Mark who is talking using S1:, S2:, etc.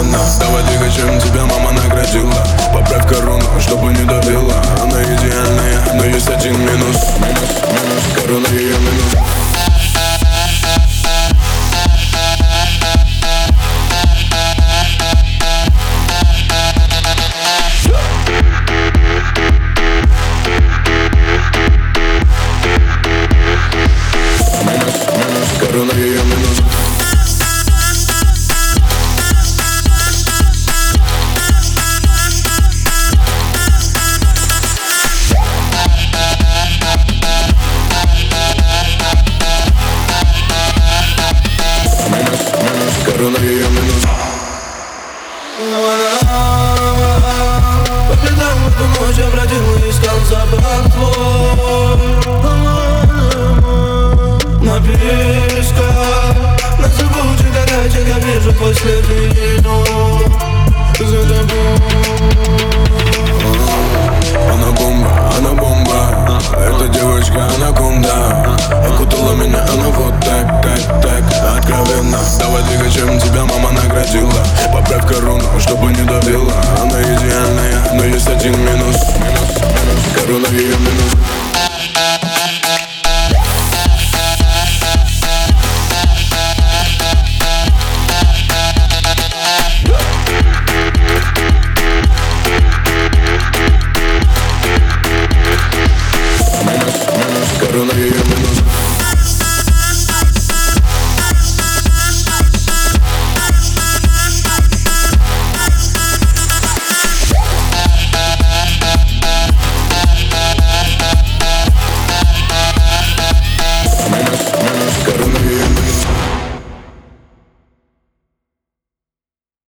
S1: колено Давай двигай, чем тебя мама наградила. Поправь корону, чтобы не добила. Она идеальная, но есть один минус. Минус, минус, корона ее минус Корона ее Коронавирус. Как корону, чтобы не добила Она идеальная, но есть один минус. Минус минус Корона ее минус. Корона ее